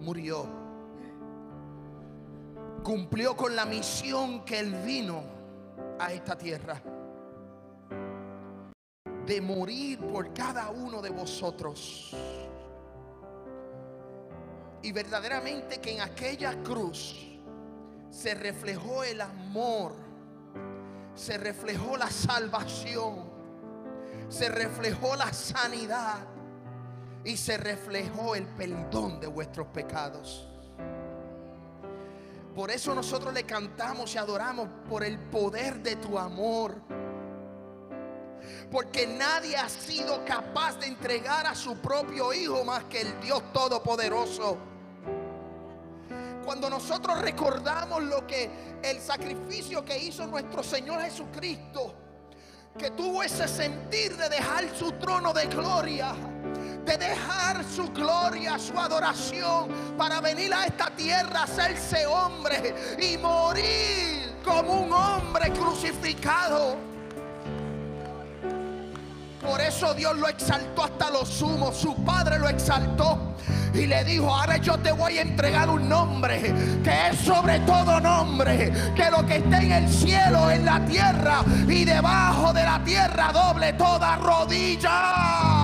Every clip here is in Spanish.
murió. Cumplió con la misión que él vino a esta tierra. De morir por cada uno de vosotros. Y verdaderamente que en aquella cruz se reflejó el amor, se reflejó la salvación, se reflejó la sanidad y se reflejó el perdón de vuestros pecados. Por eso nosotros le cantamos y adoramos por el poder de tu amor. Porque nadie ha sido capaz de entregar a su propio Hijo más que el Dios Todopoderoso. Cuando nosotros recordamos lo que el sacrificio que hizo nuestro Señor Jesucristo, que tuvo ese sentir de dejar su trono de gloria de dejar su gloria, su adoración, para venir a esta tierra, hacerse hombre y morir como un hombre crucificado. Por eso Dios lo exaltó hasta lo sumo. Su padre lo exaltó. Y le dijo, ahora yo te voy a entregar un nombre que es sobre todo nombre. Que lo que esté en el cielo, en la tierra y debajo de la tierra doble toda rodilla.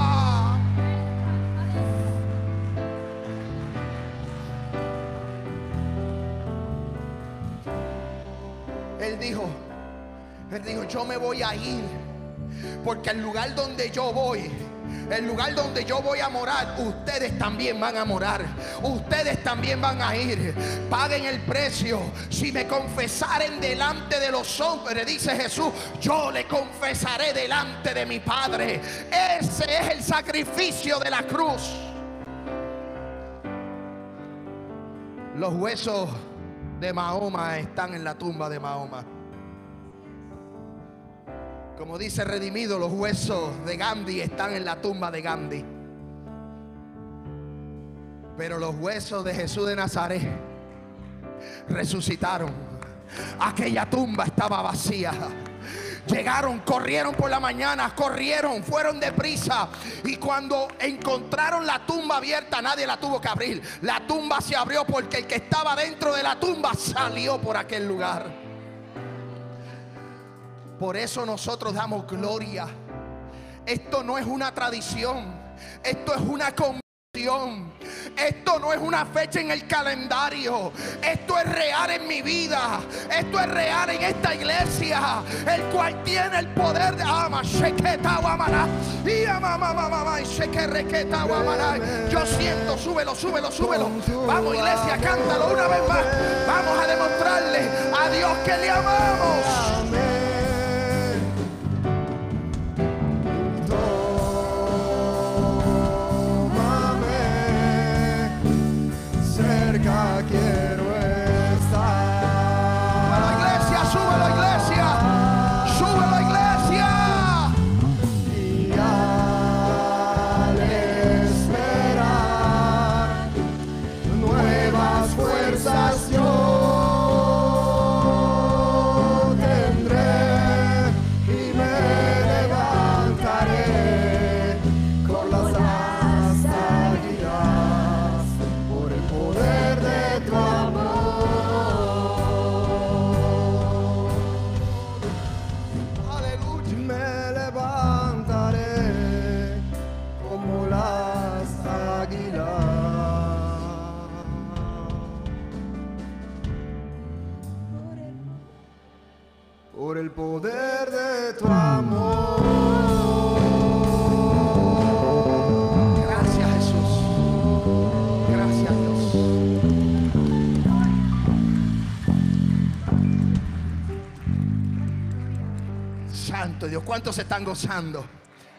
Dijo, Él dijo, yo me voy a ir. Porque el lugar donde yo voy, el lugar donde yo voy a morar, ustedes también van a morar. Ustedes también van a ir. Paguen el precio. Si me confesaren delante de los hombres, dice Jesús, yo le confesaré delante de mi Padre. Ese es el sacrificio de la cruz. Los huesos de Mahoma están en la tumba de Mahoma. Como dice Redimido, los huesos de Gandhi están en la tumba de Gandhi. Pero los huesos de Jesús de Nazaret resucitaron. Aquella tumba estaba vacía. Llegaron, corrieron por la mañana, corrieron, fueron deprisa. Y cuando encontraron la tumba abierta, nadie la tuvo que abrir. La tumba se abrió porque el que estaba dentro de la tumba salió por aquel lugar. Por eso nosotros damos gloria. Esto no es una tradición. Esto es una convicción. Esto no es una fecha en el calendario. Esto es real en mi vida. Esto es real en esta iglesia. El cual tiene el poder de ama. Yo siento, súbelo, súbelo, súbelo. Vamos, iglesia, cántalo una vez más. Vamos a demostrarle a Dios que le amamos. ¿Cuántos se están gozando?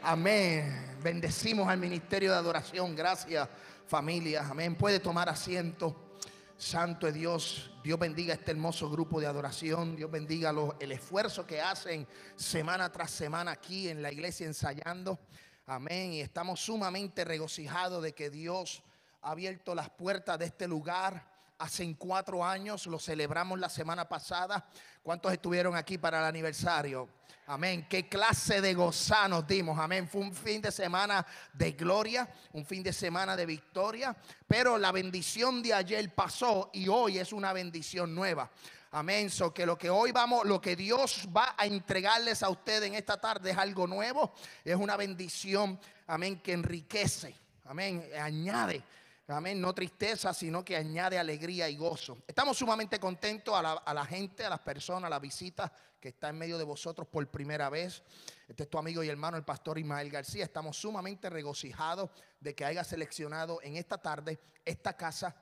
Amén. Bendecimos al ministerio de adoración. Gracias familia. Amén. Puede tomar asiento. Santo es Dios. Dios bendiga este hermoso grupo de adoración. Dios bendiga el esfuerzo que hacen semana tras semana aquí en la iglesia ensayando. Amén. Y estamos sumamente regocijados de que Dios ha abierto las puertas de este lugar. Hace cuatro años, lo celebramos la semana pasada. ¿Cuántos estuvieron aquí para el aniversario? Amén. Qué clase de goza nos dimos. Amén. Fue un fin de semana de gloria, un fin de semana de victoria. Pero la bendición de ayer pasó y hoy es una bendición nueva. Amén. So que lo que hoy vamos, lo que Dios va a entregarles a ustedes en esta tarde es algo nuevo. Es una bendición. Amén. Que enriquece. Amén. Añade. Amén, no tristeza, sino que añade alegría y gozo. Estamos sumamente contentos a la, gente, a las personas, a la visita que está en medio de vosotros por primera vez. Este es tu amigo y hermano, el pastor Ismael García. Estamos sumamente regocijados de que haya seleccionado en esta tarde esta casa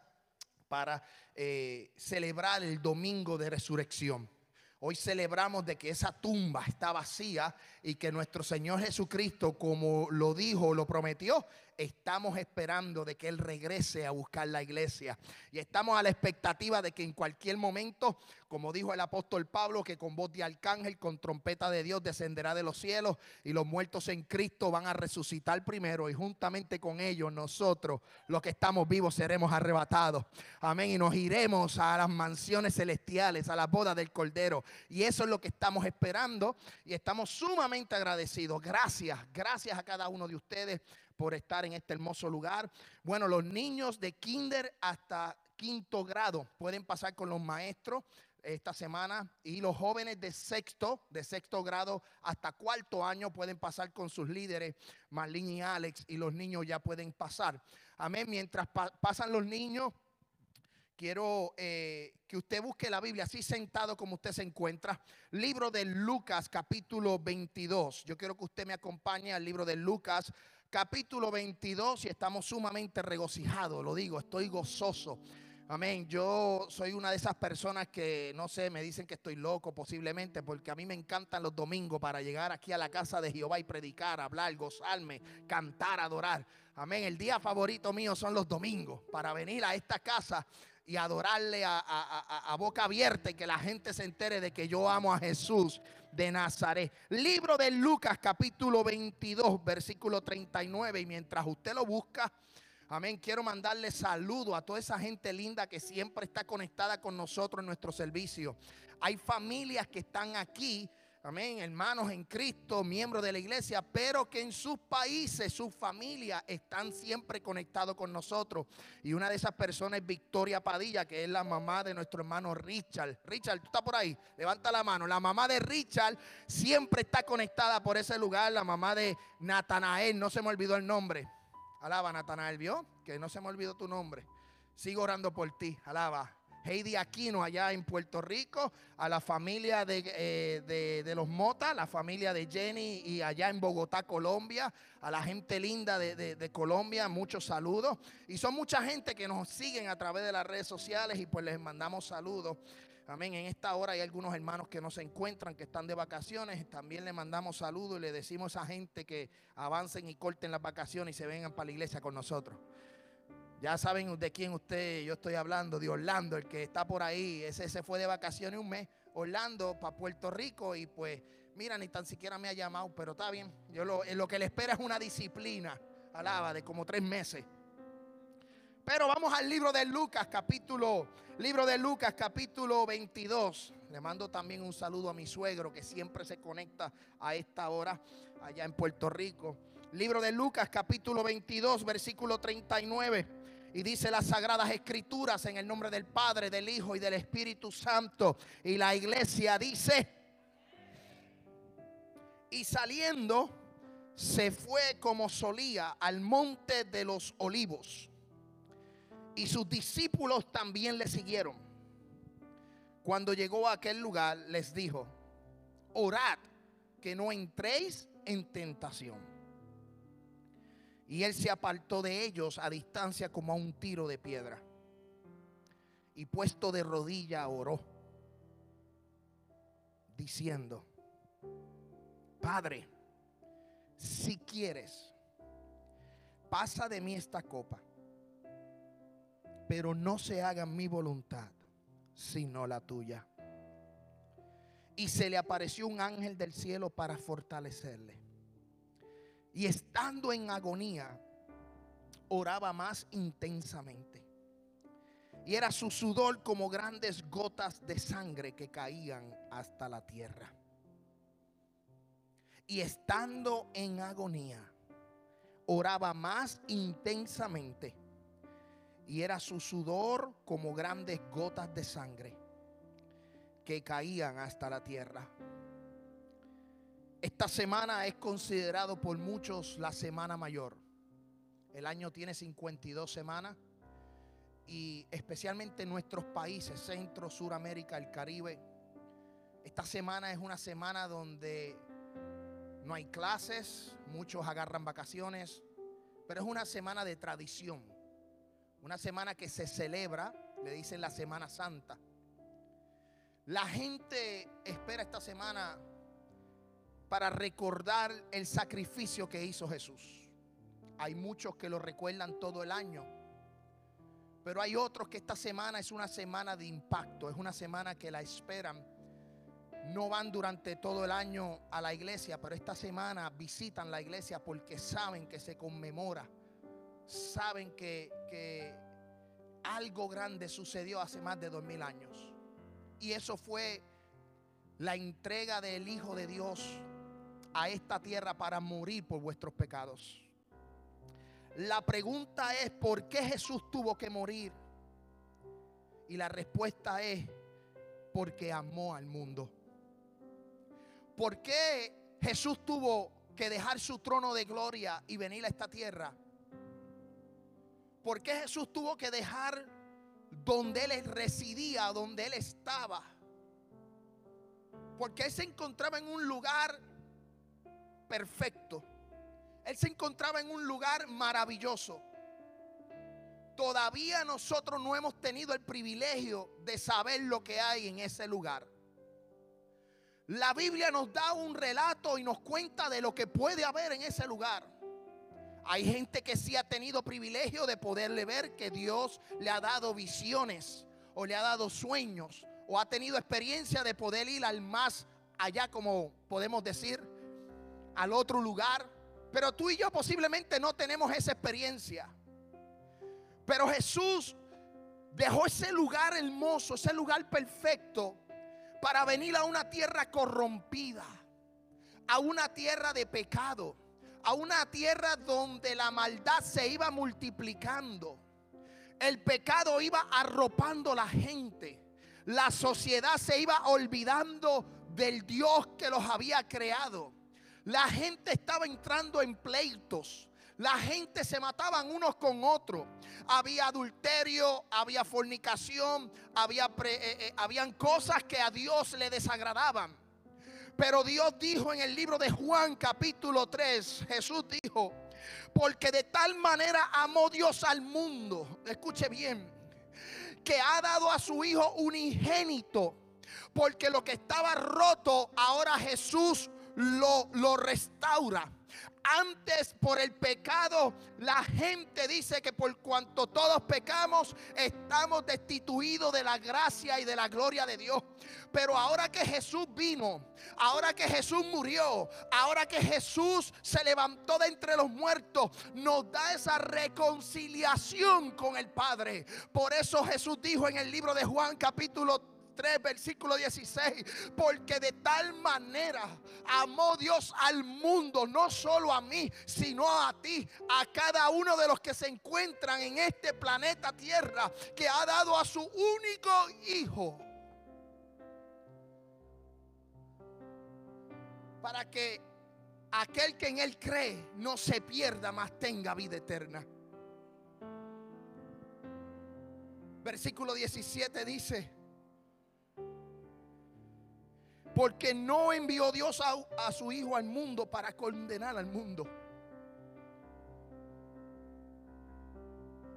para eh, celebrar el domingo de resurrección. Hoy celebramos de que esa tumba está vacía y que nuestro Señor Jesucristo, como lo dijo, lo prometió, estamos esperando de que Él regrese a buscar la iglesia. Y estamos a la expectativa de que en cualquier momento, como dijo el apóstol Pablo, que con voz de arcángel, con trompeta de Dios descenderá de los cielos y los muertos en Cristo van a resucitar primero y juntamente con ellos nosotros, los que estamos vivos, seremos arrebatados. Amén. Y nos iremos a las mansiones celestiales, a la boda del Cordero. Y eso es lo que estamos esperando y estamos sumamente agradecidos. Gracias, gracias a cada uno de ustedes por estar en este hermoso lugar. Bueno, los niños de kinder hasta quinto grado pueden pasar con los maestros esta semana y los jóvenes de sexto, de sexto grado hasta cuarto año pueden pasar con sus líderes, Marlene y Alex, y los niños ya pueden pasar. Amén. Mientras pasan los niños, quiero eh, que usted busque la Biblia así sentado como usted se encuentra. Libro de Lucas, capítulo 22. Yo quiero que usted me acompañe al libro de Lucas, capítulo 22 y estamos sumamente regocijados, lo digo, estoy gozoso. Amén. Yo soy una de esas personas que, no sé, me dicen que estoy loco posiblemente, porque a mí me encantan los domingos para llegar aquí a la casa de Jehová y predicar, hablar, gozarme, cantar, adorar. Amén. El día favorito mío son los domingos, para venir a esta casa y adorarle a, boca abierta y que la gente se entere de que yo amo a Jesús de Nazaret. Libro de Lucas capítulo 22 versículo 39 y mientras usted lo busca, amén, quiero mandarle saludo a toda esa gente linda que siempre está conectada con nosotros en nuestro servicio. Hay familias que están aquí amén, hermanos en Cristo, miembros de la iglesia, pero que en sus países, sus familias están siempre conectados con nosotros. Y una de esas personas es Victoria Padilla, que es la mamá de nuestro hermano Richard. Richard, tú estás por ahí, levanta la mano. La mamá de Richard siempre está conectada por ese lugar, la mamá de Natanael, no se me olvidó el nombre. Alaba, Natanael, ¿vio? Que no se me olvidó tu nombre. Sigo orando por ti, alaba. Heidi Aquino allá en Puerto Rico, a la familia eh, de, los Mota, la familia de Jenny y allá en Bogotá, Colombia, a la gente linda de, de, Colombia, muchos saludos. Y son mucha gente que nos siguen a través de las redes sociales y pues les mandamos saludos. Amén. En esta hora hay algunos hermanos que no se encuentran, que están de vacaciones. También le mandamos saludos y le decimos a esa gente que avancen y corten las vacaciones y se vengan para la iglesia con nosotros. Ya saben de quién usted, yo estoy hablando, de Orlando, el que está por ahí. Ese se fue de vacaciones un mes, Orlando, para Puerto Rico. Y pues, mira, ni tan siquiera me ha llamado, pero está bien. Yo lo, lo que le espera es una disciplina, alaba, de como tres meses. Pero vamos al libro de Lucas, capítulo, libro de Lucas, capítulo 22. Le mando también un saludo a mi suegro que siempre se conecta a esta hora allá en Puerto Rico. Libro de Lucas, capítulo 22, versículo 39. Y dice las sagradas escrituras en el nombre del Padre, del Hijo y del Espíritu Santo. Y la iglesia dice, y saliendo se fue como solía al monte de los olivos. Y sus discípulos también le siguieron. Cuando llegó a aquel lugar les dijo, orad que no entréis en tentación. Y él se apartó de ellos a distancia como a un tiro de piedra. Y puesto de rodilla oró, diciendo, Padre, si quieres, pasa de mí esta copa, pero no se haga mi voluntad, sino la tuya. Y se le apareció un ángel del cielo para fortalecerle. Y estando en agonía, oraba más intensamente. Y era su sudor como grandes gotas de sangre que caían hasta la tierra. Y estando en agonía, oraba más intensamente. Y era su sudor como grandes gotas de sangre que caían hasta la tierra. Esta semana es considerado por muchos la semana mayor. El año tiene 52 semanas y especialmente en nuestros países, Centro, Suramérica, el Caribe, esta semana es una semana donde no hay clases, muchos agarran vacaciones, pero es una semana de tradición, una semana que se celebra, le dicen la Semana Santa. La gente espera esta semana para recordar el sacrificio que hizo Jesús. Hay muchos que lo recuerdan todo el año, pero hay otros que esta semana es una semana de impacto, es una semana que la esperan. No van durante todo el año a la iglesia, pero esta semana visitan la iglesia porque saben que se conmemora, saben que, que algo grande sucedió hace más de dos mil años. Y eso fue la entrega del Hijo de Dios a esta tierra para morir por vuestros pecados. La pregunta es, ¿por qué Jesús tuvo que morir? Y la respuesta es, porque amó al mundo. ¿Por qué Jesús tuvo que dejar su trono de gloria y venir a esta tierra? ¿Por qué Jesús tuvo que dejar donde Él residía, donde Él estaba? Porque Él se encontraba en un lugar perfecto. Él se encontraba en un lugar maravilloso. Todavía nosotros no hemos tenido el privilegio de saber lo que hay en ese lugar. La Biblia nos da un relato y nos cuenta de lo que puede haber en ese lugar. Hay gente que sí ha tenido privilegio de poderle ver que Dios le ha dado visiones o le ha dado sueños o ha tenido experiencia de poder ir al más allá, como podemos decir, al otro lugar. Pero tú y yo posiblemente no tenemos esa experiencia. Pero Jesús dejó ese lugar hermoso, ese lugar perfecto, para venir a una tierra corrompida, a una tierra de pecado, a una tierra donde la maldad se iba multiplicando. El pecado iba arropando la gente. La sociedad se iba olvidando del Dios que los había creado. La gente estaba entrando en pleitos. La gente se mataban unos con otros. Había adulterio, había fornicación, había eh, eh, habían cosas que a Dios le desagradaban. Pero Dios dijo en el libro de Juan capítulo 3, Jesús dijo, porque de tal manera amó Dios al mundo, escuche bien, que ha dado a su Hijo unigénito, porque lo que estaba roto, ahora Jesús lo, lo restaura. Antes por el pecado, la gente dice que por cuanto todos pecamos, estamos destituidos de la gracia y de la gloria de Dios. Pero ahora que Jesús vino, ahora que Jesús murió, ahora que Jesús se levantó de entre los muertos, nos da esa reconciliación con el Padre. Por eso Jesús dijo en el libro de Juan capítulo 3, versículo 16. Porque de tal manera amó Dios al mundo, no solo a mí, sino a ti, a cada uno de los que se encuentran en este planeta Tierra, que ha dado a su único Hijo. Para que aquel que en Él cree no se pierda, mas tenga vida eterna. Versículo 17 dice, Porque no envió Dios a, a su Hijo al mundo para condenar al mundo.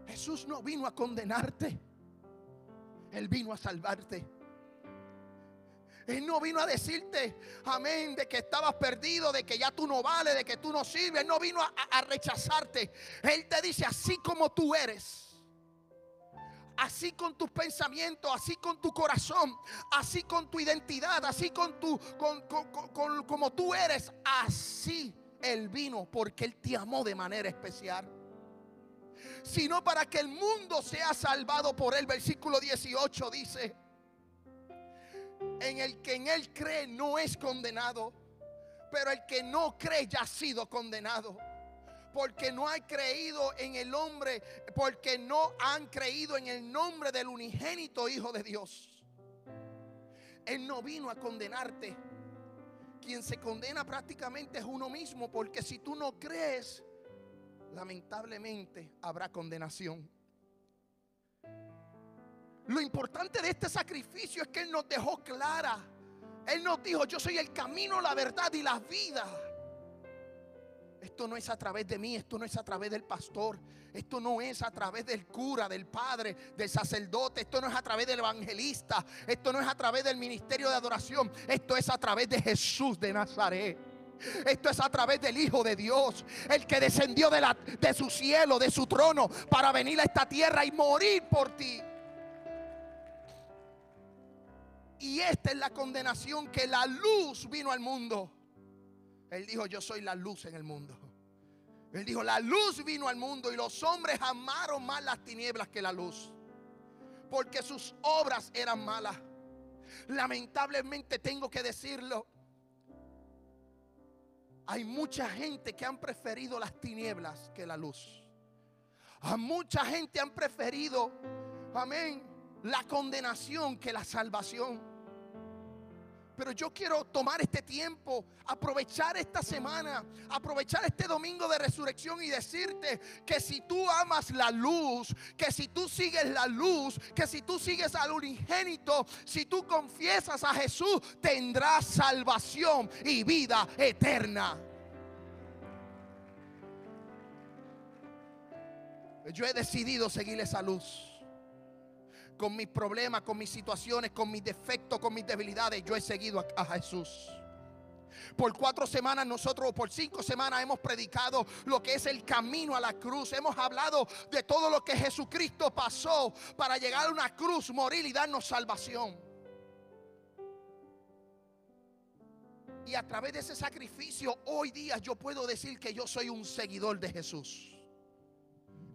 Jesús no vino a condenarte. Él vino a salvarte. Él no vino a decirte, amén, de que estabas perdido, de que ya tú no vales, de que tú no sirves. Él no vino a, a rechazarte. Él te dice, así como tú eres, así con tus pensamientos, así con tu corazón, así con tu identidad, así con tu, con, con, con, como tú eres, así Él vino porque Él te amó de manera especial. Sino para que el mundo sea salvado por Él. Versículo 18 dice, en el que en Él cree no es condenado, pero el que no cree ya ha sido condenado porque no han creído en el hombre, porque no han creído en el nombre del unigénito Hijo de Dios. Él no vino a condenarte. Quien se condena prácticamente es uno mismo, porque si tú no crees, lamentablemente habrá condenación. Lo importante de este sacrificio es que Él nos dejó clara. Él nos dijo, yo soy el camino, la verdad y la vida. Esto no es a través de mí, esto no es a través del pastor, esto no es a través del cura, del padre, del sacerdote, esto no es a través del evangelista, esto no es a través del ministerio de adoración, esto es a través de Jesús de Nazaret. Esto es a través del Hijo de Dios, el que descendió de, la, de su cielo, de su trono, para venir a esta tierra y morir por ti. Y esta es la condenación que la luz vino al mundo él dijo, yo soy la luz en el mundo. Él dijo, la luz vino al mundo y los hombres amaron más las tinieblas que la luz. Porque sus obras eran malas. Lamentablemente tengo que decirlo. Hay mucha gente que han preferido las tinieblas que la luz. A mucha gente han preferido, amén, la condenación que la salvación. Pero yo quiero tomar este tiempo, aprovechar esta semana, aprovechar este domingo de resurrección y decirte que si tú amas la luz, que si tú sigues la luz, que si tú sigues al unigénito, si tú confiesas a Jesús, tendrás salvación y vida eterna. Yo he decidido seguir esa luz con mis problemas, con mis situaciones, con mis defectos, con mis debilidades, yo he seguido a, Jesús. Por cuatro semanas nosotros, por cinco semanas hemos predicado lo que es el camino a la cruz. Hemos hablado de todo lo que Jesucristo pasó para llegar a una cruz, morir y darnos salvación. Y a través de ese sacrificio, hoy día yo puedo decir que yo soy un seguidor de Jesús.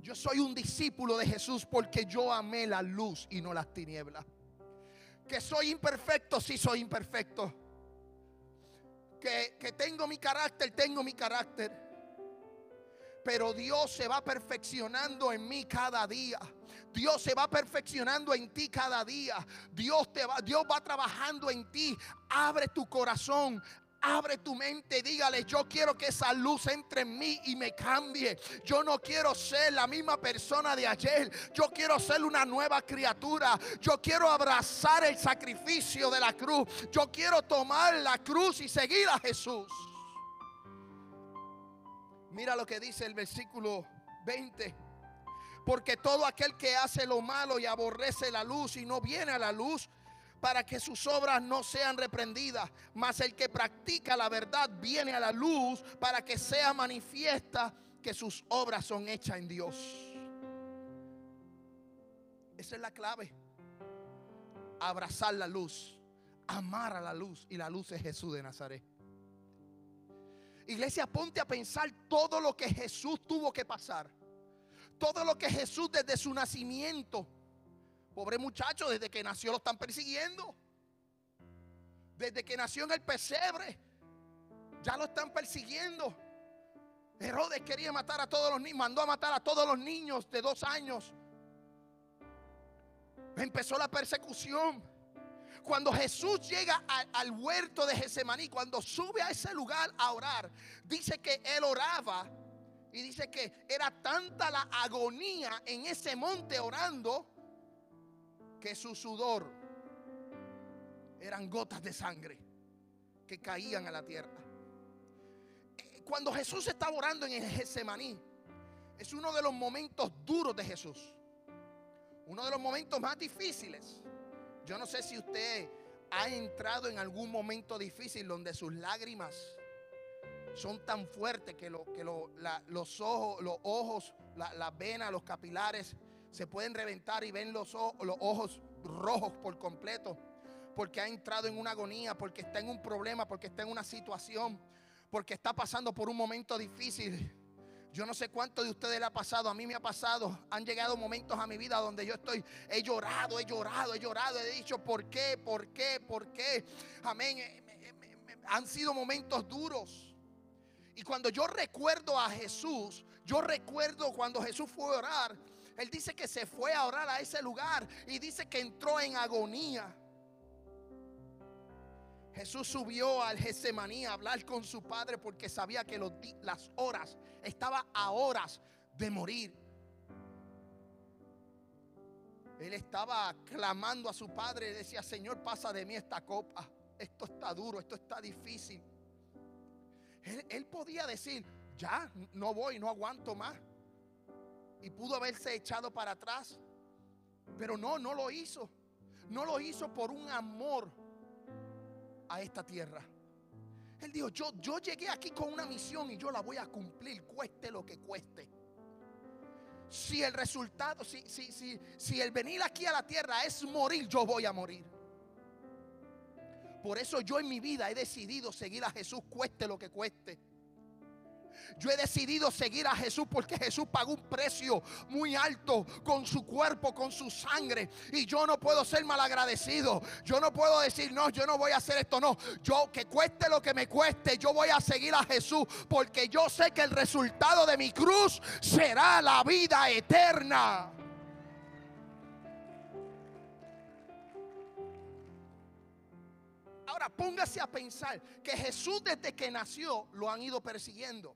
Yo soy un discípulo de Jesús porque yo amé la luz y no las tinieblas. Que soy imperfecto, sí soy imperfecto. Que, que tengo mi carácter, tengo mi carácter. Pero Dios se va perfeccionando en mí cada día. Dios se va perfeccionando en ti cada día. Dios te va, Dios va trabajando en ti. Abre tu corazón, Abre tu mente, dígale, yo quiero que esa luz entre en mí y me cambie. Yo no quiero ser la misma persona de ayer. Yo quiero ser una nueva criatura. Yo quiero abrazar el sacrificio de la cruz. Yo quiero tomar la cruz y seguir a Jesús. Mira lo que dice el versículo 20. Porque todo aquel que hace lo malo y aborrece la luz y no viene a la luz, para que sus obras no sean reprendidas. Mas el que practica la verdad viene a la luz para que sea manifiesta que sus obras son hechas en Dios. Esa es la clave. Abrazar la luz, amar a la luz y la luz es Jesús de Nazaret. Iglesia, ponte a pensar todo lo que Jesús tuvo que pasar. Todo lo que Jesús desde su nacimiento Pobre muchacho, desde que nació lo están persiguiendo. Desde que nació en el pesebre, ya lo están persiguiendo. Herodes quería matar a todos los niños, mandó a matar a todos los niños de dos años. Empezó la persecución. Cuando Jesús llega al, huerto de Gesemaní, cuando sube a ese lugar a orar, dice que él oraba y dice que era tanta la agonía en ese monte orando que su sudor eran gotas de sangre. que caían a la tierra. Eh, cuando Jesús estaba orando en el Getsemaní, es uno de los momentos duros de Jesús. Uno de los momentos más difíciles. Yo no sé si usted ha entrado en algún momento difícil donde sus lágrimas son tan fuertes que, lo, que los ojos, los ojos las venas, los capilares se pueden reventar y ven los ojos, los ojos rojos por completo. Porque ha entrado en una agonía, porque está en un problema, porque está en una situación, porque está pasando por un momento difícil. Yo no sé cuánto de ustedes le ha pasado, a mí me ha pasado. Han llegado momentos a mi vida donde yo estoy, he llorado, he llorado, he llorado, he dicho, ¿por qué? ¿Por qué? ¿Por qué? Amén. Eh, han sido momentos duros. Y cuando yo recuerdo a Jesús, yo recuerdo cuando Jesús fue a orar, Él dice que se fue a orar a ese lugar y dice que entró en agonía. Jesús subió al Getsemaní a hablar con su padre porque sabía que las horas, estaba a horas de morir. Él estaba clamando a su padre y decía, Señor, pasa de mí esta copa. Esto está duro, esto está difícil. Él, él podía decir, ya, no voy, no aguanto más. Y pudo haberse echado para atrás. Pero no, no lo hizo. No lo hizo por un amor a esta tierra. Él dijo, yo, yo llegué aquí con una misión y yo la voy a cumplir, cueste lo que cueste. Si el resultado, si, si, si, si el venir aquí a la tierra es morir, yo voy a morir. Por eso yo en mi vida he decidido seguir a Jesús, cueste lo que cueste. Yo he decidido seguir a Jesús porque Jesús pagó un precio muy alto con su cuerpo, con su sangre. Y yo no puedo ser malagradecido. Yo no puedo decir, no, yo no voy a hacer esto. No, yo que cueste lo que me cueste, yo voy a seguir a Jesús porque yo sé que el resultado de mi cruz será la vida eterna. Ahora póngase a pensar que Jesús desde que nació lo han ido persiguiendo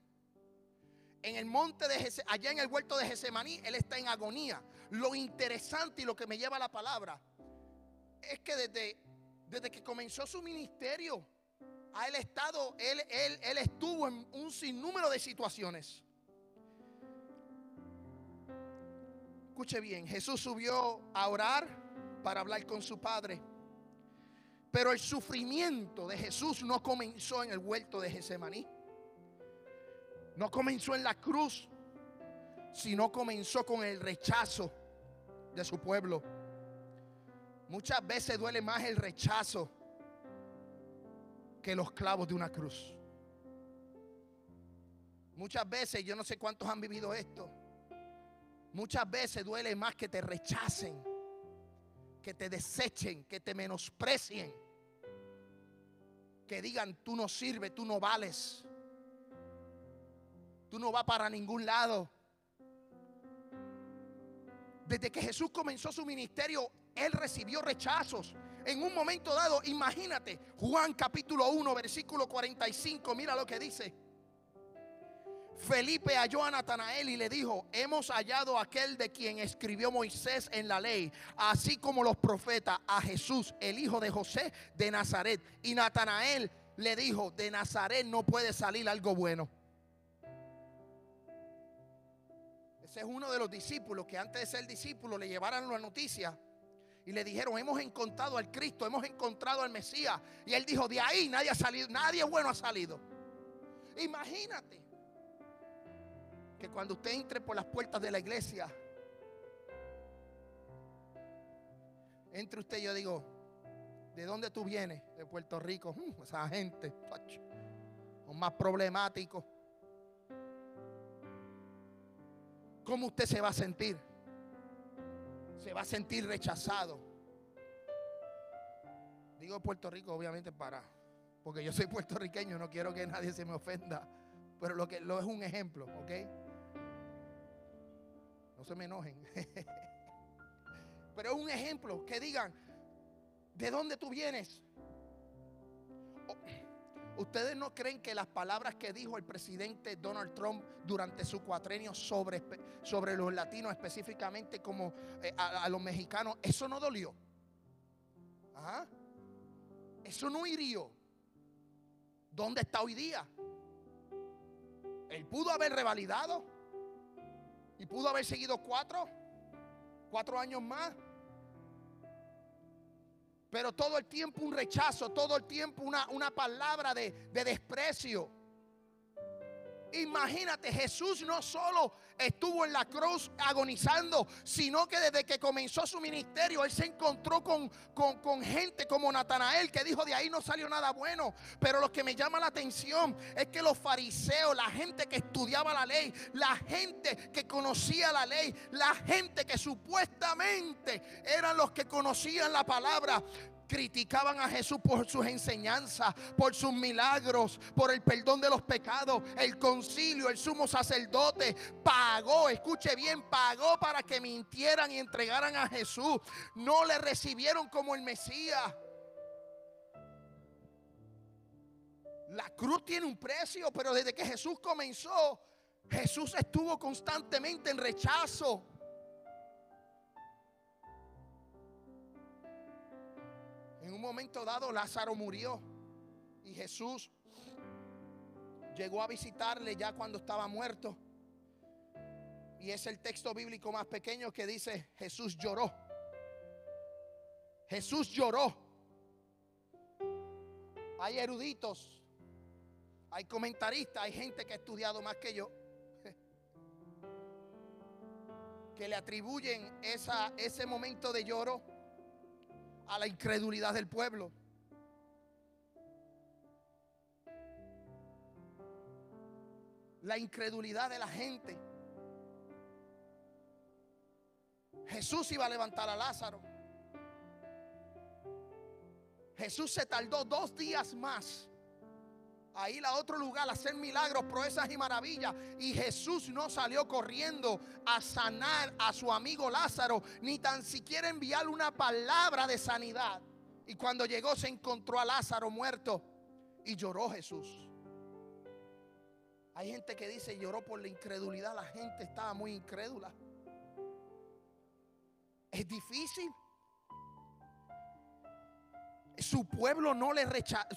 en el monte de allá en el huerto de Gesemaní, él está en agonía. Lo interesante y lo que me lleva a la palabra es que desde, desde que comenzó su ministerio, a estado, él, él, él estuvo en un sinnúmero de situaciones. Escuche bien, Jesús subió a orar para hablar con su padre. Pero el sufrimiento de Jesús no comenzó en el huerto de Gesemaní. No comenzó en la cruz, sino comenzó con el rechazo de su pueblo. Muchas veces duele más el rechazo que los clavos de una cruz. Muchas veces, yo no sé cuántos han vivido esto, muchas veces duele más que te rechacen, que te desechen, que te menosprecien, que digan tú no sirves, tú no vales. Tú no vas para ningún lado. Desde que Jesús comenzó su ministerio, Él recibió rechazos. En un momento dado, imagínate, Juan capítulo 1, versículo 45, mira lo que dice. Felipe halló a Natanael y le dijo, hemos hallado aquel de quien escribió Moisés en la ley, así como los profetas, a Jesús, el hijo de José de Nazaret. Y Natanael le dijo, de Nazaret no puede salir algo bueno. Ese es uno de los discípulos que antes de ser discípulo le llevaron la noticia y le dijeron, hemos encontrado al Cristo, hemos encontrado al Mesías. Y él dijo, de ahí nadie ha salido, nadie bueno ha salido. Imagínate que cuando usted entre por las puertas de la iglesia, entre usted yo digo, ¿de dónde tú vienes? De Puerto Rico. Mm, esa gente, son más problemáticos. ¿cómo usted se va a sentir? Se va a sentir rechazado. Digo Puerto Rico, obviamente, para. Porque yo soy puertorriqueño, no quiero que nadie se me ofenda. Pero lo que lo es un ejemplo, ¿ok? No se me enojen. Pero es un ejemplo que digan, ¿de dónde tú vienes? ¿Ustedes no creen que las palabras que dijo el presidente Donald Trump durante su cuatrenio sobre, sobre los latinos, específicamente como eh, a, los mexicanos, eso no dolió? ¿Ah? Eso no hirió. ¿Dónde está hoy día? Él pudo haber revalidado y pudo haber seguido cuatro, cuatro años más. Pero todo el tiempo un rechazo, todo el tiempo una, una palabra de, de desprecio. Imagínate, Jesús no solo estuvo en la cruz agonizando, sino que desde que comenzó su ministerio, Él se encontró con, con, gente como Natanael, que dijo, de ahí no salió nada bueno. Pero lo que me llama la atención es que los fariseos, la gente que estudiaba la ley, la gente que conocía la ley, la gente que supuestamente eran los que conocían la palabra, criticaban a Jesús por sus enseñanzas, por sus milagros, por el perdón de los pecados. El concilio, el sumo sacerdote pagó, escuche bien, pagó para que mintieran y entregaran a Jesús. No le recibieron como el Mesías. La cruz tiene un precio, pero desde que Jesús comenzó, Jesús estuvo constantemente en rechazo. En un momento dado Lázaro murió y Jesús llegó a visitarle ya cuando estaba muerto. Y es el texto bíblico más pequeño que dice, Jesús lloró. Jesús lloró. Hay eruditos, hay comentaristas, hay gente que ha estudiado más que yo, que le atribuyen ese momento de lloro a la incredulidad del pueblo. La incredulidad de la gente. Jesús iba a levantar a Lázaro. Jesús se tardó dos días más a ir a otro lugar a hacer milagros, proezas y maravillas. Y Jesús no salió corriendo a sanar a su amigo Lázaro, ni tan siquiera enviarle una palabra de sanidad. Y cuando llegó se encontró a Lázaro muerto y lloró Jesús. Hay gente que dice lloró por la incredulidad. La gente estaba muy incrédula. Es difícil su pueblo no le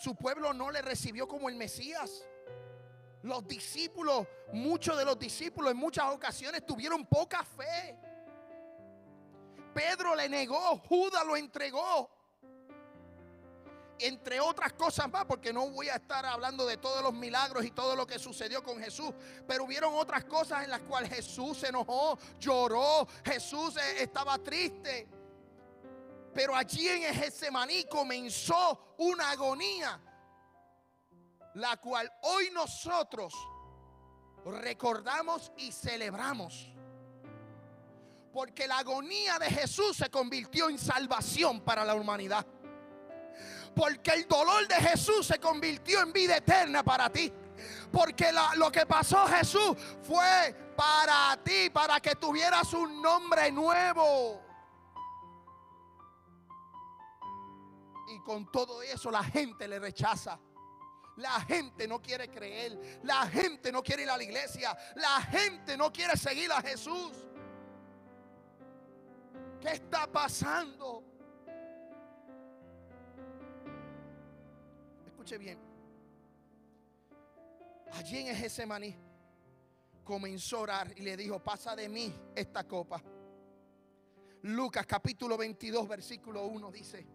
su pueblo no le recibió como el Mesías. Los discípulos, muchos de los discípulos en muchas ocasiones tuvieron poca fe. Pedro le negó, Judas lo entregó. Entre otras cosas más, porque no voy a estar hablando de todos los milagros y todo lo que sucedió con Jesús, pero hubieron otras cosas en las cuales Jesús se enojó, lloró, Jesús eh, estaba triste. Pero allí en Getsemaní comenzó una agonía, la cual hoy nosotros recordamos y celebramos. Porque la agonía de Jesús se convirtió en salvación para la humanidad. Porque el dolor de Jesús se convirtió en vida eterna para ti. Porque lo que pasó Jesús fue para ti, para que tuvieras un nombre nuevo. Y con todo eso la gente le rechaza. La gente no quiere creer. La gente no quiere ir a la iglesia. La gente no quiere seguir a Jesús. ¿Qué está pasando? Escuche bien. Allí en Getsemaní comenzó a orar y le dijo, pasa de mí esta copa. Lucas capítulo 22 versículo 1 dice,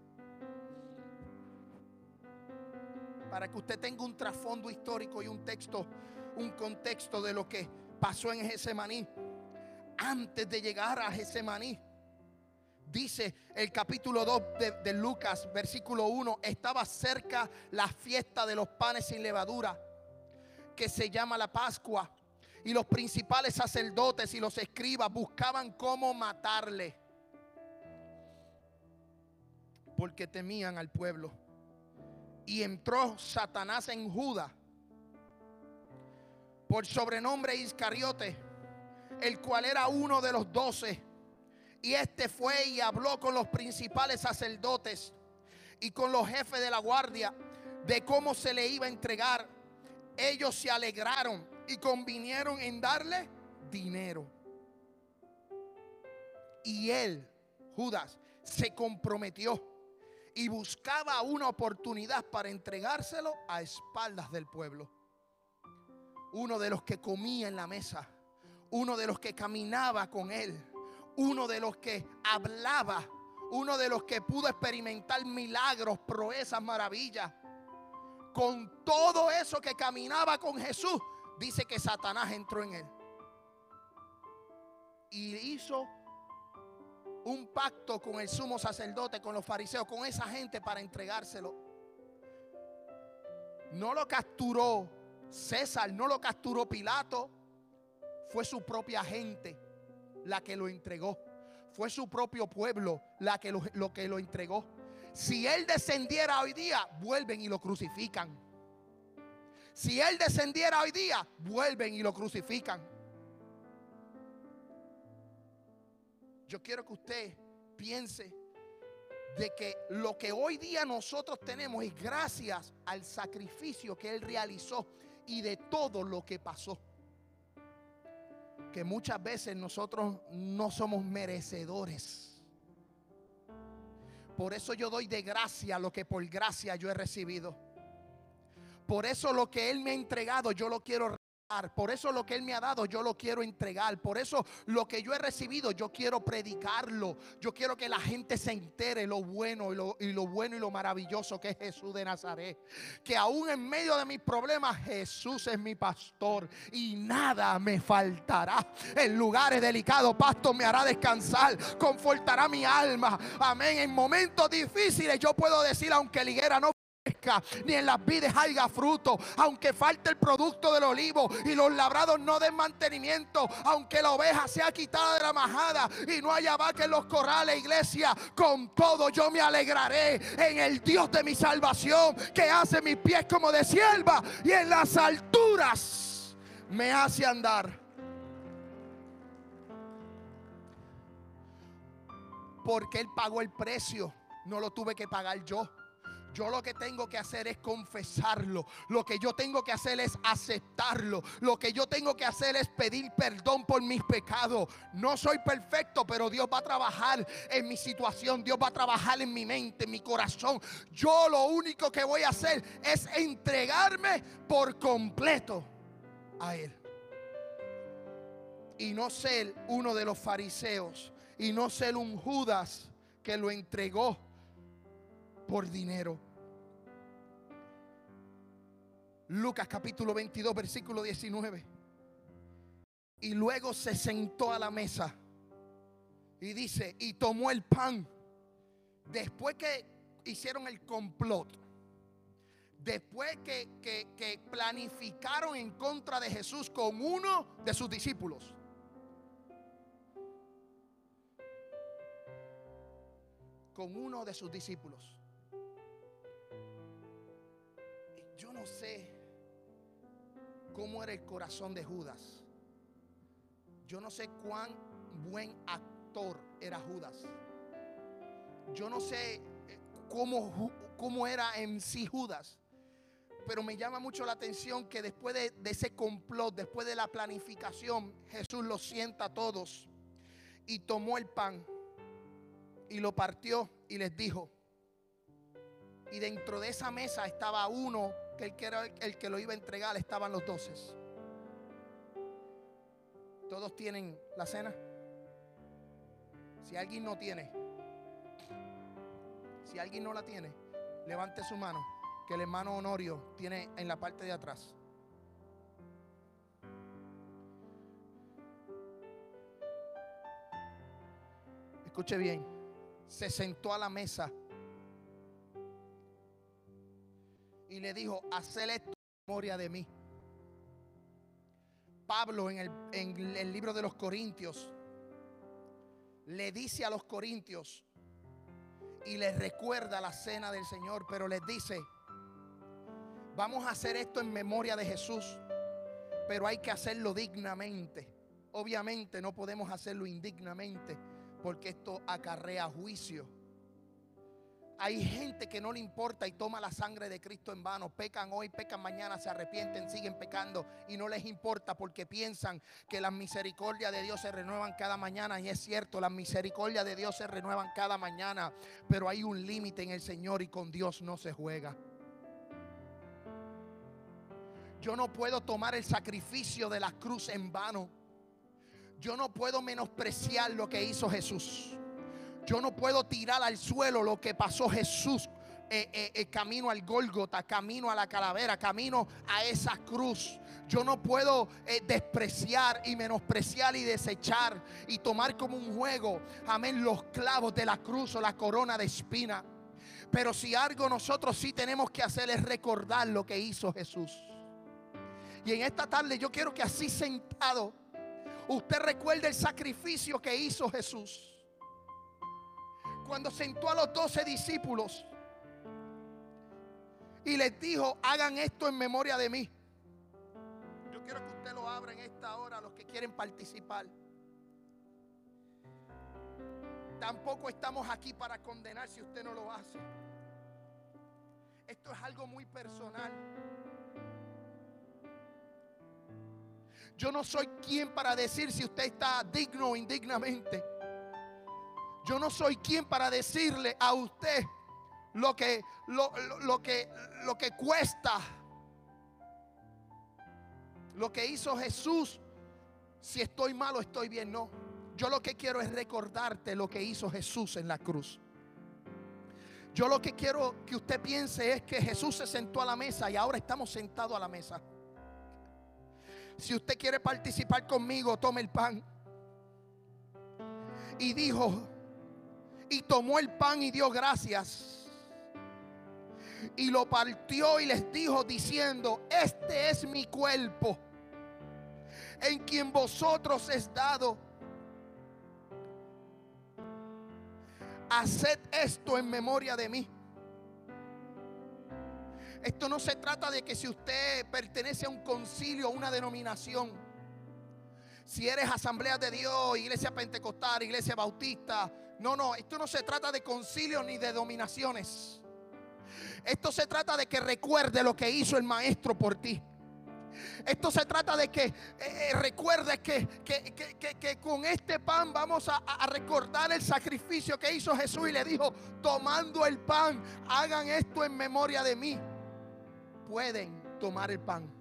para que usted tenga un trasfondo histórico y un texto, un contexto de lo que pasó en Getsemaní. Antes de llegar a Getsemaní, dice el capítulo 2 de, de, Lucas, versículo 1, estaba cerca la fiesta de los panes sin levadura, que se llama la Pascua. Y los principales sacerdotes y los escribas buscaban cómo matarle, porque temían al pueblo y entró Satanás en Judá por sobrenombre Iscariote, el cual era uno de los doce. Y este fue y habló con los principales sacerdotes y con los jefes de la guardia de cómo se le iba a entregar. Ellos se alegraron y convinieron en darle dinero. Y él, Judas, se comprometió y buscaba una oportunidad para entregárselo a espaldas del pueblo. Uno de los que comía en la mesa, uno de los que caminaba con él, uno de los que hablaba, uno de los que pudo experimentar milagros, proezas, maravillas. Con todo eso que caminaba con Jesús, dice que Satanás entró en él. Y hizo un pacto con el sumo sacerdote, con los fariseos, con esa gente para entregárselo. No lo capturó César, no lo capturó Pilato, fue su propia gente la que lo entregó. Fue su propio pueblo la que lo, lo que lo entregó. Si él descendiera hoy día, vuelven y lo crucifican. Si él descendiera hoy día, vuelven y lo crucifican. Yo quiero que usted piense de que lo que hoy día nosotros tenemos es gracias al sacrificio que Él realizó y de todo lo que pasó. Que muchas veces nosotros no somos merecedores. Por eso yo doy de gracia lo que por gracia yo he recibido. Por eso lo que Él me ha entregado yo lo quiero por eso lo que Él me ha dado yo lo quiero entregar. Por eso lo que yo he recibido yo quiero predicarlo. Yo quiero que la gente se entere lo bueno y lo, y lo bueno y lo maravilloso que es Jesús de Nazaret. Que aún en medio de mis problemas Jesús es mi pastor y nada me faltará. En lugares delicados, pasto me hará descansar, confortará mi alma. Amén. En momentos difíciles yo puedo decir, aunque liguera no ni en las vides haya fruto, aunque falte el producto del olivo y los labrados no den mantenimiento, aunque la oveja sea quitada de la majada y no haya vaca en los corrales, iglesia, con todo yo me alegraré en el Dios de mi salvación que hace mis pies como de sierva y en las alturas me hace andar. Porque Él pagó el precio, no lo tuve que pagar yo. Yo lo que tengo que hacer es confesarlo. Lo que yo tengo que hacer es aceptarlo. Lo que yo tengo que hacer es pedir perdón por mis pecados. No soy perfecto, pero Dios va a trabajar en mi situación. Dios va a trabajar en mi mente, en mi corazón. Yo lo único que voy a hacer es entregarme por completo a Él. Y no ser uno de los fariseos. Y no ser un Judas que lo entregó por dinero. Lucas capítulo 22, versículo 19. Y luego se sentó a la mesa y dice, y tomó el pan. Después que hicieron el complot, después que, que, que planificaron en contra de Jesús con uno de sus discípulos. Con uno de sus discípulos. No sé cómo era el corazón de Judas. Yo no sé cuán buen actor era Judas. Yo no sé eh, cómo, cómo era en sí Judas. Pero me llama mucho la atención que después de, de ese complot, después de la planificación, Jesús los sienta a todos y tomó el pan y lo partió y les dijo. Y dentro de esa mesa estaba uno que el que era el que lo iba a entregar estaban los doces. Todos tienen la cena. Si alguien no tiene, si alguien no la tiene, levante su mano, que el hermano Honorio tiene en la parte de atrás. Escuche bien, se sentó a la mesa y le dijo, hacer esto en memoria de mí. Pablo en el, en el libro de los Corintios le dice a los Corintios y les recuerda la cena del Señor, pero les dice, vamos a hacer esto en memoria de Jesús, pero hay que hacerlo dignamente. Obviamente no podemos hacerlo indignamente porque esto acarrea juicio Hay gente que no le importa y toma la sangre de Cristo en vano. Pecan hoy, pecan mañana, se arrepienten, siguen pecando y no les importa porque piensan que las misericordias de Dios se renuevan cada mañana. Y es cierto, las misericordias de Dios se renuevan cada mañana. Pero hay un límite en el Señor y con Dios no se juega. Yo no puedo tomar el sacrificio de la cruz en vano. Yo no puedo menospreciar lo que hizo Jesús. Yo no puedo tirar al suelo lo que pasó Jesús eh, eh, eh, camino al Gólgota, camino a la calavera, camino a esa cruz. Yo no puedo despreciar y menospreciar y desechar y tomar como un juego, amén, los clavos de la cruz o la corona de espina. Pero si algo nosotros sí tenemos que hacer es recordar lo que hizo Jesús. Y en esta tarde yo quiero que así sentado usted recuerde el sacrificio que hizo Jesús cuando sentó a los doce discípulos y les dijo, hagan esto en memoria de mí. Yo quiero que usted lo abra en esta hora, los que quieren participar. Tampoco estamos aquí para condenar si usted no lo hace. Esto es algo muy personal. Yo no soy quien para decir si usted está digno o indignamente. Yo no soy quien para decirle a usted lo que, lo, que, lo que cuesta. Lo que hizo Jesús. Si estoy mal o estoy bien, no. Yo lo que quiero es recordarte lo que hizo Jesús en la cruz. Yo lo que quiero que usted piense es que Jesús se sentó a la mesa y ahora estamos sentados a la mesa. Si usted quiere participar conmigo, tome el pan. Y dijo, y tomó el pan y dio gracias. Y lo partió y les dijo diciendo, este es mi cuerpo, en quien vosotros es dado. Haced esto en memoria de mí. Esto no se trata de que si usted pertenece a un concilio, a una denominación, si eres asamblea de Dios, iglesia pentecostal, iglesia bautista, no, no, esto no se trata de concilio ni de dominaciones. Esto se trata de que recuerde lo que hizo el maestro por ti. Esto se trata de que eh, eh, recuerdes que, que, con este pan vamos a, recordar el sacrificio que hizo Jesús y le dijo, tomando el pan, hagan esto en memoria de mí. Pueden tomar el pan.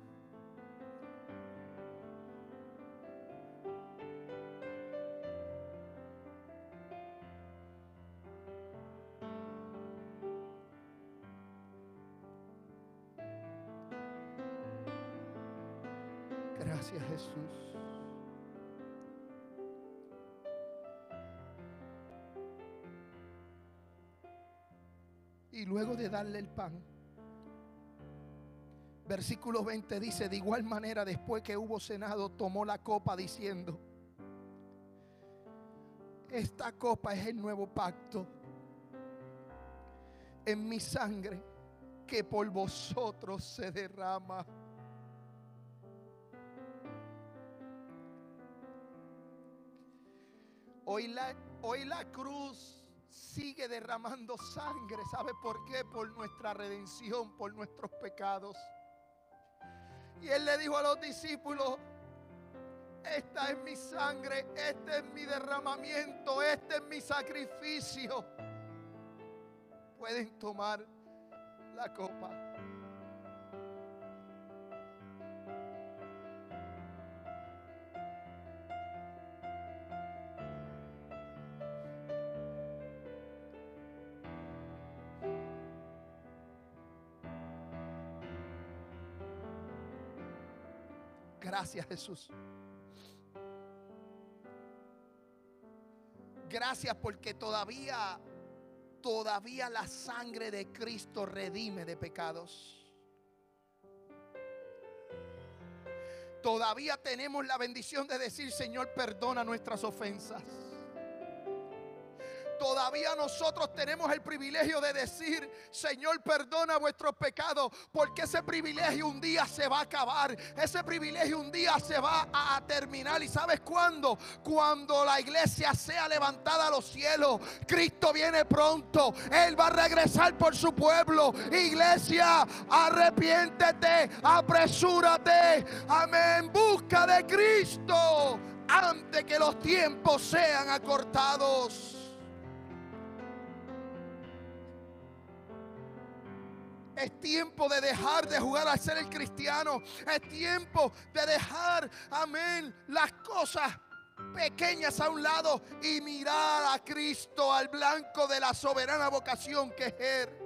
Gracias Jesús. Y luego de darle el pan, versículo 20 dice, de igual manera después que hubo cenado, tomó la copa diciendo, esta copa es el nuevo pacto en mi sangre que por vosotros se derrama. Hoy la, hoy la cruz sigue derramando sangre. ¿Sabe por qué? Por nuestra redención, por nuestros pecados. Y él le dijo a los discípulos, esta es mi sangre, este es mi derramamiento, este es mi sacrificio. Pueden tomar la copa. Gracias Jesús. Gracias porque todavía, todavía la sangre de Cristo redime de pecados. Todavía tenemos la bendición de decir, Señor, perdona nuestras ofensas. Todavía nosotros tenemos el privilegio de decir, Señor, perdona vuestros pecados, porque ese privilegio un día se va a acabar, ese privilegio un día se va a terminar. ¿Y sabes cuándo? Cuando la iglesia sea levantada a los cielos, Cristo viene pronto, Él va a regresar por su pueblo. Iglesia, arrepiéntete, apresúrate, amén, busca de Cristo antes que los tiempos sean acortados. Es tiempo de dejar de jugar a ser el cristiano. Es tiempo de dejar, amén, las cosas pequeñas a un lado y mirar a Cristo, al blanco de la soberana vocación que es Él.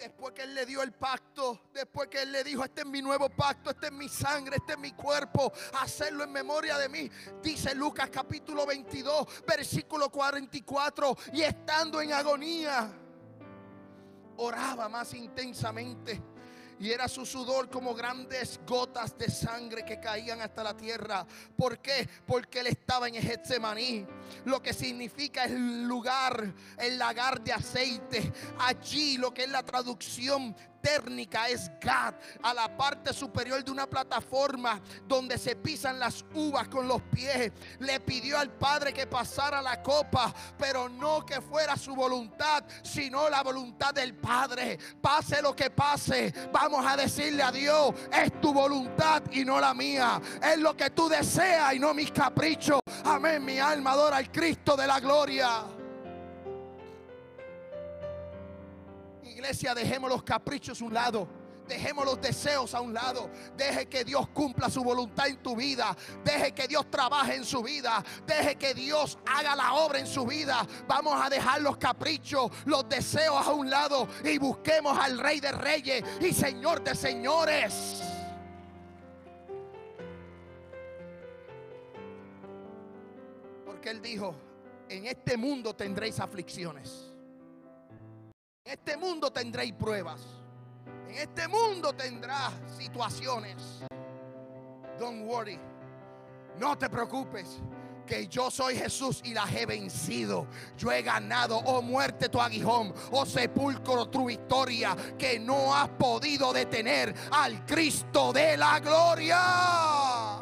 Después que Él le dio el pacto, después que Él le dijo, este es mi nuevo pacto, este es mi sangre, este es mi cuerpo, hacerlo en memoria de mí. Dice Lucas capítulo 22, versículo 44, y estando en agonía, oraba más intensamente y era su sudor como grandes gotas de sangre que caían hasta la tierra. ¿Por qué? Porque él estaba en Getsemaní, lo que significa el lugar, el lagar de aceite. Allí lo que es la traducción térnica es Gad, a la parte superior de una plataforma donde se pisan las uvas con los pies. Le pidió al Padre que pasara la copa, pero no que fuera su voluntad, sino la voluntad del Padre. Pase lo que pase, vamos a decirle a Dios, es tu voluntad y no la mía. Es lo que tú deseas y no mis caprichos. Amén, mi alma adora al Cristo de la gloria. Iglesia, dejemos los caprichos a un lado. Dejemos los deseos a un lado. Deje que Dios cumpla su voluntad en tu vida. Deje que Dios trabaje en su vida. Deje que Dios haga la obra en su vida. Vamos a dejar los caprichos, los deseos a un lado y busquemos al Rey de Reyes y Señor de Señores. Porque Él dijo, en este mundo tendréis aflicciones. Este mundo tendréis pruebas. En este mundo tendrás situaciones. Don't worry. No te preocupes. Que yo soy Jesús y las he vencido. Yo he ganado, oh muerte, tu aguijón, oh sepulcro, tu victoria, que no has podido detener al Cristo de la gloria.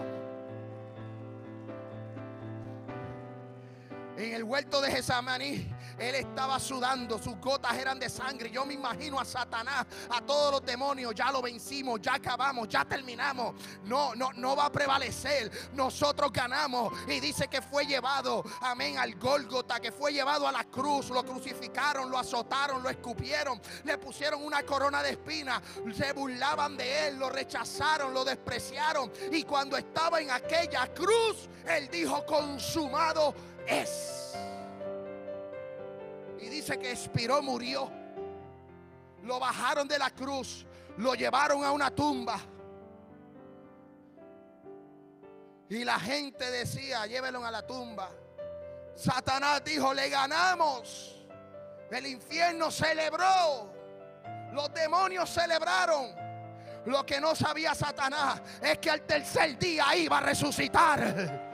En el huerto de Gesamaní él estaba sudando, sus gotas eran de sangre. Yo me imagino a Satanás, a todos los demonios, ya lo vencimos, ya acabamos, ya terminamos. No, no, no va a prevalecer. Nosotros ganamos. Y dice que fue llevado, amén, al Gólgota, que fue llevado a la cruz. Lo crucificaron, lo azotaron, lo escupieron, le pusieron una corona de espinas, se burlaban de él, lo rechazaron, lo despreciaron. Y cuando estaba en aquella cruz, él dijo, consumado es. Y dice que expiró, murió. Lo bajaron de la cruz, lo llevaron a una tumba. Y la gente decía, llévelo a la tumba. Satanás dijo, le ganamos. El infierno celebró. Los demonios celebraron. Lo que no sabía Satanás es que al tercer día iba a resucitar.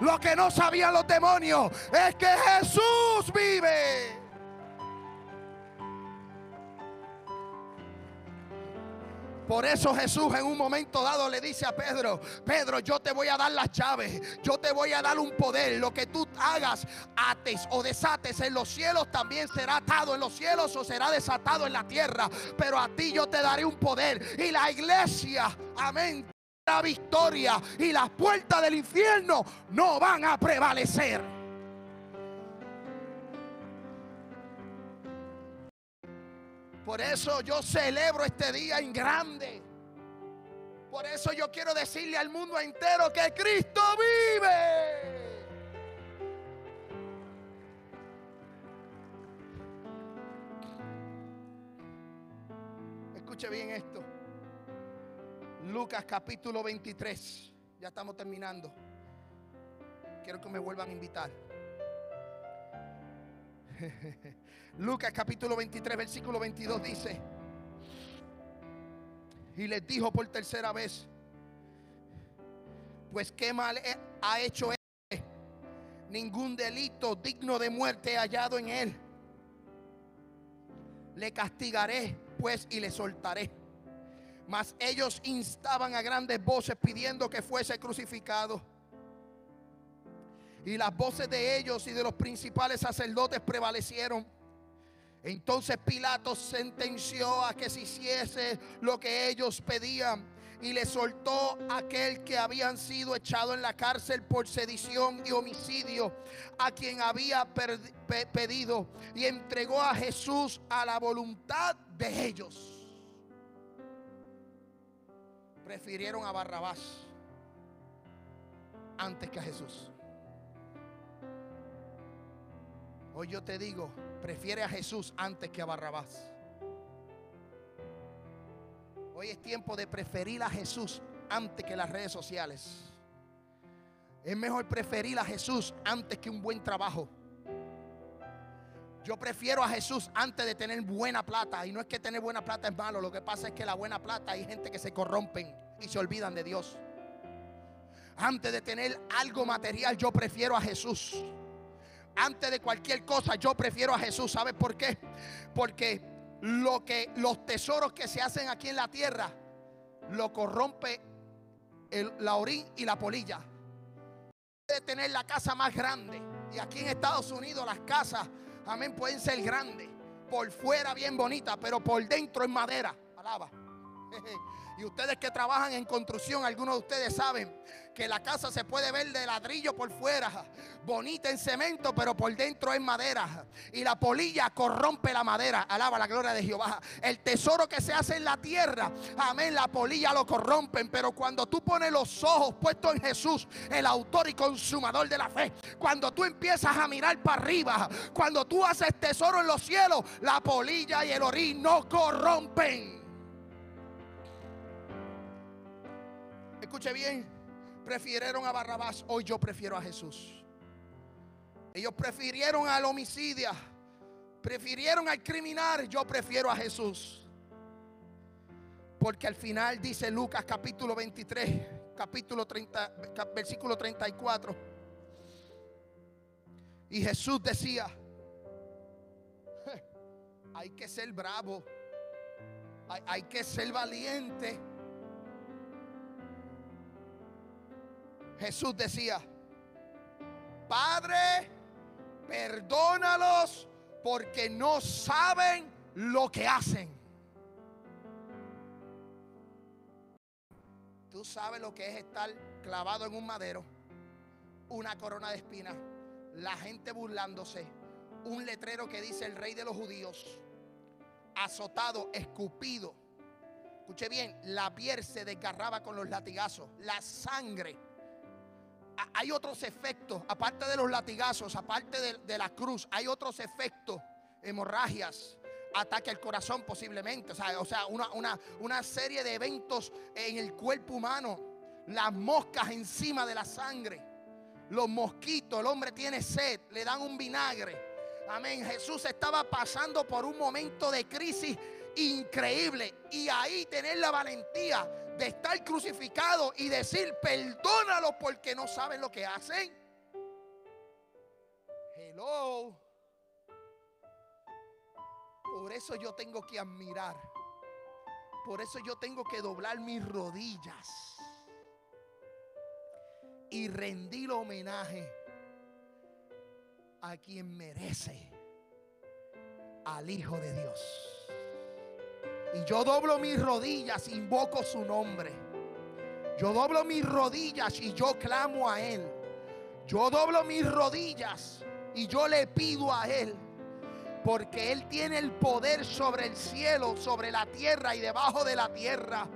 Lo que no sabían los demonios es que Jesús vive. Por eso Jesús en un momento dado le dice a Pedro, Pedro, yo te voy a dar las llaves, yo te voy a dar un poder, lo que tú hagas, ates o desates en los cielos, también será atado en los cielos o será desatado en la tierra, pero a ti yo te daré un poder. Y la iglesia, amén, la victoria y las puertas del infierno no van a prevalecer. Por eso yo celebro este día en grande. Por eso yo quiero decirle al mundo entero que Cristo vive. Escuche bien esto. Lucas capítulo 23. Ya estamos terminando. Quiero que me vuelvan a invitar. Lucas capítulo 23, versículo 22 dice, y les dijo por tercera vez, pues qué mal ha hecho él ningún delito digno de muerte hallado en él. Le castigaré, pues, y le soltaré. Mas ellos instaban a grandes voces pidiendo que fuese crucificado. Y las voces de ellos y de los principales sacerdotes prevalecieron. Entonces Pilato sentenció a que se hiciese lo que ellos pedían y le soltó aquel que habían sido echado en la cárcel por sedición y homicidio, a quien había pedido, y entregó a Jesús a la voluntad de ellos. Prefirieron a Barrabás antes que a Jesús. Hoy yo te digo, prefiere a Jesús antes que a Barrabás. Hoy es tiempo de preferir a Jesús antes que las redes sociales. Es mejor preferir a Jesús antes que un buen trabajo. Yo prefiero a Jesús antes de tener buena plata. Y no es que tener buena plata es malo. Lo que pasa es que la buena plata hay gente que se corrompen y se olvidan de Dios. Antes de tener algo material, yo prefiero a Jesús. Antes de cualquier cosa, yo prefiero a Jesús. ¿Sabes por qué? Porque lo que los tesoros que se hacen aquí en la tierra lo corrompe la orín y la polilla. Puede tener la casa más grande y aquí en Estados Unidos las casas, amén, pueden ser grandes, por fuera bien bonitas, pero por dentro es madera. Alaba. Y ustedes que trabajan en construcción, algunos de ustedes saben que la casa se puede ver de ladrillo por fuera, bonita en cemento, pero por dentro es madera. Y la polilla corrompe la madera. Alaba la gloria de Jehová. El tesoro que se hace en la tierra, amén, la polilla lo corrompen. Pero cuando tú pones los ojos puestos en Jesús, el autor y consumador de la fe, cuando tú empiezas a mirar para arriba, cuando tú haces tesoro en los cielos, la polilla y el orín no corrompen. Escuche bien, prefirieron a Barrabás, hoy yo prefiero a Jesús. Ellos prefirieron al homicidio, prefirieron al criminal, yo prefiero a Jesús. Porque al final dice Lucas capítulo 23, capítulo 30, versículo 34. Y Jesús decía, hay que ser bravo, hay, hay que ser valiente Jesús decía, Padre, perdónalos porque no saben lo que hacen. Tú sabes lo que es estar clavado en un madero, una corona de espinas, la gente burlándose, un letrero que dice el rey de los judíos, azotado, escupido. Escuche bien, la piel se desgarraba con los latigazos, la sangre hay otros efectos, aparte de los latigazos, aparte de, la cruz, hay otros efectos, hemorragias, ataque al corazón posiblemente, o sea, una, una serie de eventos en el cuerpo humano, las moscas encima de la sangre, los mosquitos, el hombre tiene sed, le dan un vinagre. Amén. Jesús estaba pasando por un momento de crisis increíble y ahí tener la valentía de estar crucificado y decir, perdónalo porque no saben lo que hacen. Hello. Por eso yo tengo que admirar. Por eso yo tengo que doblar mis rodillas y rendir homenaje a quien merece, al Hijo de Dios. Y yo doblo mis rodillas, invoco su nombre. Yo doblo mis rodillas y yo clamo a Él. Yo doblo mis rodillas y yo le pido a Él. Porque Él tiene el poder sobre el cielo, sobre la tierra y debajo de la tierra.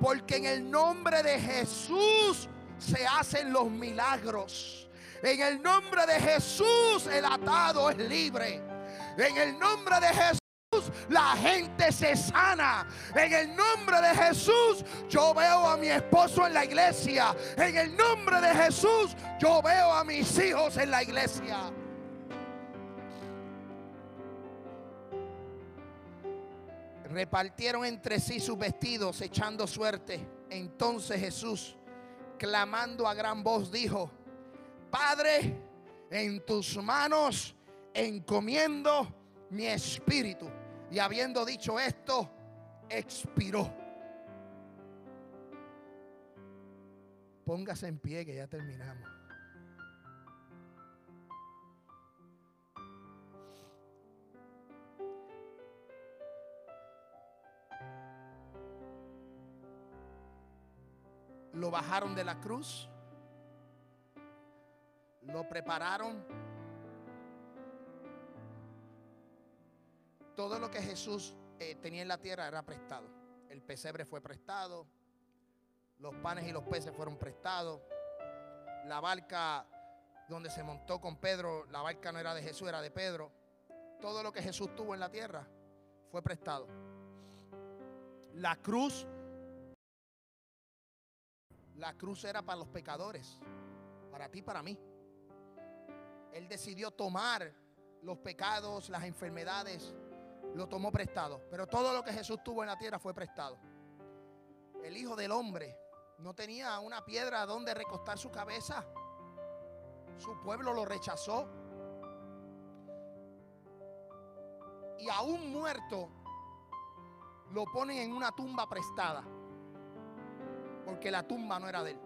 Porque en el nombre de Jesús se hacen los milagros. En el nombre de Jesús el atado es libre. En el nombre de Jesús la gente se sana. En el nombre de Jesús, yo veo a mi esposo en la iglesia. En el nombre de Jesús, yo veo a mis hijos en la iglesia. Repartieron entre sí sus vestidos, echando suerte. Entonces Jesús, clamando a gran voz, dijo, Padre, En tus manos encomiendo mi espíritu. Y habiendo dicho esto, expiró. Póngase en pie que ya terminamos. Lo bajaron de la cruz. Lo prepararon. Todo lo que Jesús eh, tenía en la tierra era prestado. El pesebre fue prestado. Los panes y los peces fueron prestados. La barca donde se montó con Pedro, la barca no era de Jesús, era de Pedro. Todo lo que Jesús tuvo en la tierra fue prestado. La cruz la cruz era para los pecadores, para ti, para mí. Él decidió tomar los pecados, las enfermedades, lo tomó prestado. Pero todo lo que Jesús tuvo en la tierra fue prestado. El Hijo del Hombre no tenía una piedra donde recostar su cabeza. Su pueblo lo rechazó. Y aún muerto, lo ponen en una tumba prestada porque la tumba no era de él.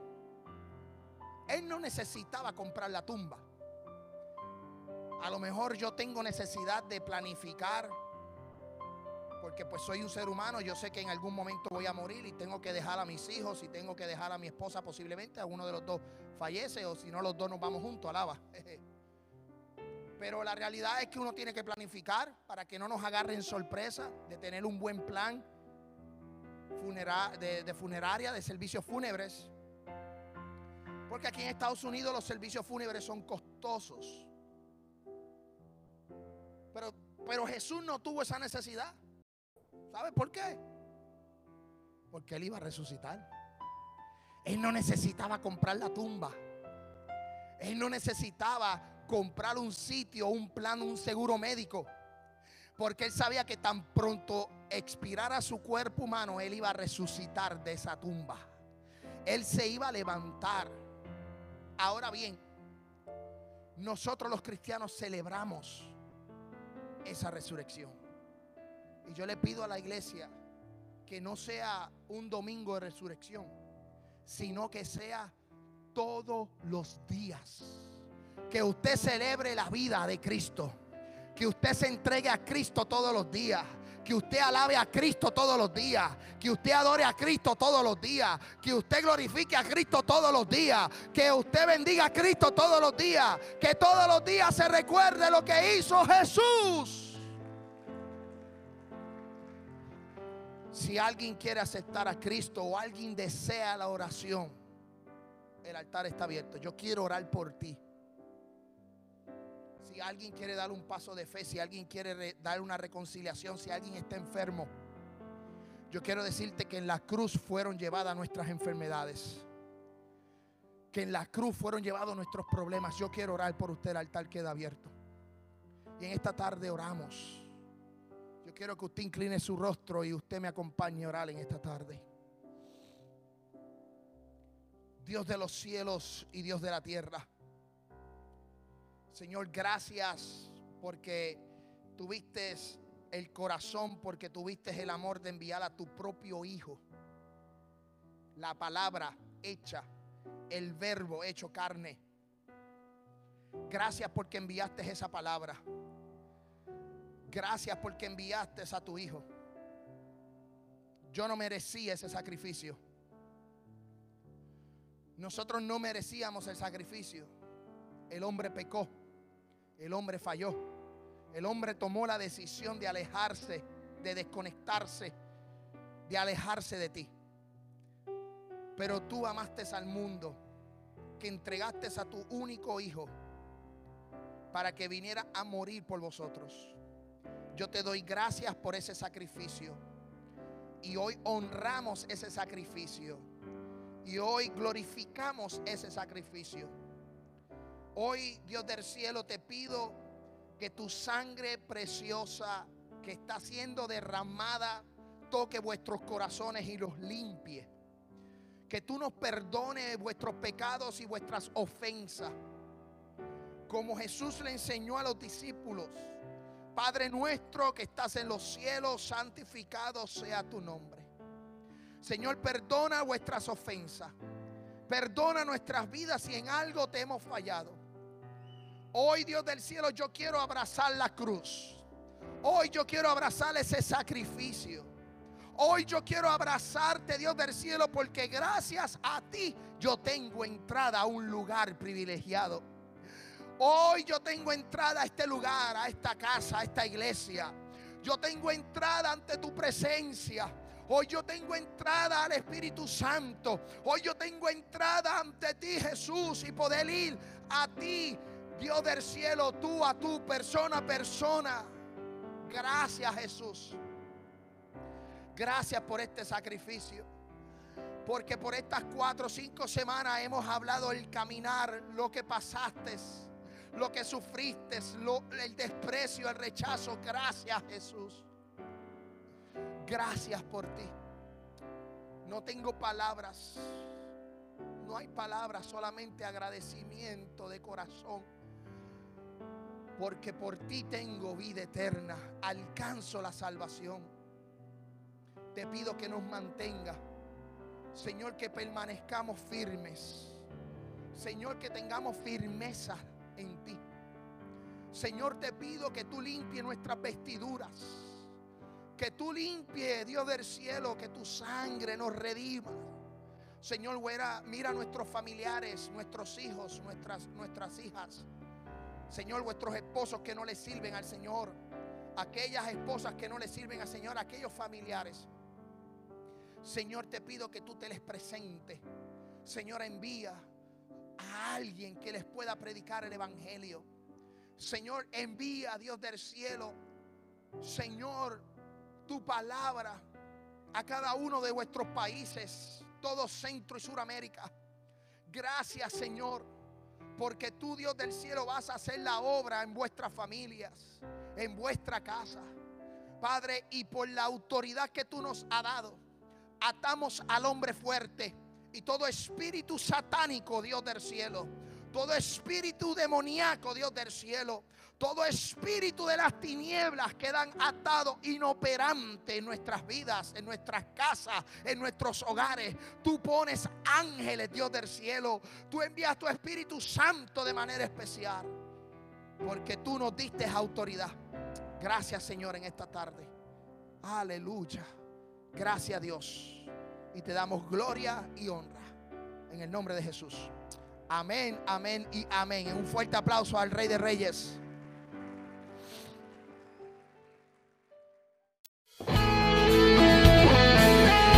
Él no necesitaba comprar la tumba. A lo mejor yo tengo necesidad de planificar, porque pues soy un ser humano, yo sé que en algún momento voy a morir y tengo que dejar a mis hijos y tengo que dejar a mi esposa posiblemente, a uno de los dos fallece o si no los dos nos vamos juntos, alaba. Pero la realidad es que uno tiene que planificar para que no nos agarren sorpresa, de tener un buen plan de, funeraria, de servicios fúnebres. Porque aquí en Estados Unidos los servicios fúnebres son costosos. Pero, pero Jesús no tuvo esa necesidad. ¿Sabe por qué? Porque Él iba a resucitar. Él no necesitaba comprar la tumba. Él no necesitaba comprar un sitio, un plan, un seguro médico. Porque Él sabía que tan pronto expirara su cuerpo humano, Él iba a resucitar de esa tumba. Él se iba a levantar. Ahora bien, nosotros los cristianos celebramos esa resurrección. Y yo le pido a la iglesia que no sea un domingo de resurrección, sino que sea todos los días. Que usted celebre la vida de Cristo. Que usted se entregue a Cristo todos los días que usted alabe a Cristo todos los días, que usted adore a Cristo todos los días, que usted glorifique a Cristo todos los días, que usted bendiga a Cristo todos los días, que todos los días se recuerde lo que hizo Jesús. Si alguien quiere aceptar a Cristo o alguien desea la oración, el altar está abierto. Yo quiero orar por ti. Si alguien quiere dar un paso de fe, si alguien quiere dar una reconciliación, si alguien está enfermo, yo quiero decirte que en la cruz fueron llevadas nuestras enfermedades. Que en la cruz fueron llevados nuestros problemas. Yo quiero orar por usted, el altar queda abierto. Y en esta tarde oramos. Yo quiero que usted incline su rostro y usted me acompañe a orar en esta tarde. Dios de los cielos y Dios de la tierra. Señor, gracias porque tuviste el corazón, porque tuviste el amor de enviar a tu propio Hijo. La palabra hecha, el verbo hecho carne. Gracias porque enviaste esa palabra. Gracias porque enviaste a tu Hijo. Yo no merecía ese sacrificio. Nosotros no merecíamos el sacrificio. El hombre pecó el hombre falló. El hombre tomó la decisión de alejarse, de desconectarse, de alejarse de ti. Pero tú amaste al mundo, que entregaste a tu único hijo para que viniera a morir por vosotros. Yo te doy gracias por ese sacrificio. Y hoy honramos ese sacrificio. Y hoy glorificamos ese sacrificio. Hoy, Dios del cielo, te pido que tu sangre preciosa que está siendo derramada toque vuestros corazones y los limpie. Que tú nos perdones vuestros pecados y vuestras ofensas. como Jesús le enseñó a los discípulos. Padre nuestro que estás en los cielos, santificado sea tu nombre. Señor, perdona vuestras ofensas. Perdona nuestras vidas si en algo te hemos fallado. Hoy, Dios del cielo, yo quiero abrazar la cruz. Hoy yo quiero abrazar ese sacrificio. Hoy yo quiero abrazarte, Dios del cielo, porque gracias a ti yo tengo entrada a un lugar privilegiado. Hoy yo tengo entrada a este lugar, a esta casa, a esta iglesia. Yo tengo entrada ante tu presencia. Hoy yo tengo entrada al Espíritu Santo. Hoy yo tengo entrada ante ti, Jesús, y poder ir a ti, Dios del cielo, tú a tu persona, persona. Gracias, Jesús. Gracias por este sacrificio. Porque por estas cuatro o cinco semanas hemos hablado el caminar, lo que pasaste lo que sufriste, el desprecio, el rechazo. Gracias Jesús. Gracias por ti. No tengo palabras. No hay palabras, solamente agradecimiento de corazón. Porque por ti tengo vida eterna. Alcanzo la salvación. Te pido que nos mantenga. Señor, que permanezcamos firmes. Señor, que tengamos firmeza en ti. Señor, te pido que tú limpies nuestras vestiduras. Que tú limpies, Dios del cielo, que tu sangre nos redima. Señor, mira a nuestros familiares, nuestros hijos, nuestras, nuestras hijas. Señor, vuestros esposos que no le sirven al Señor. Aquellas esposas que no le sirven al Señor, aquellos familiares. Señor, te pido que tú te les presentes. Señor, envía a alguien que les pueda predicar el Evangelio. Señor, envía a Dios del cielo. Señor, tu palabra a cada uno de vuestros países, todo Centro y Suramérica. Gracias, Señor, porque tú, Dios del cielo, vas a hacer la obra en vuestras familias, en vuestra casa. Padre, y por la autoridad que tú nos has dado, atamos al hombre fuerte y todo espíritu satánico, Dios del cielo, todo espíritu demoníaco, Dios del cielo, todo espíritu de las tinieblas quedan atados, inoperantes en nuestras vidas, en nuestras casas, en nuestros hogares. Tú pones ángeles, Dios del cielo. Tú envías tu Espíritu Santo de manera especial. Porque tú nos diste autoridad. Gracias, Señor, en esta tarde. Aleluya. Gracias, Dios y te damos gloria y honra. En el nombre de Jesús. Amén, amén y amén. Un fuerte aplauso al Rey de Reyes.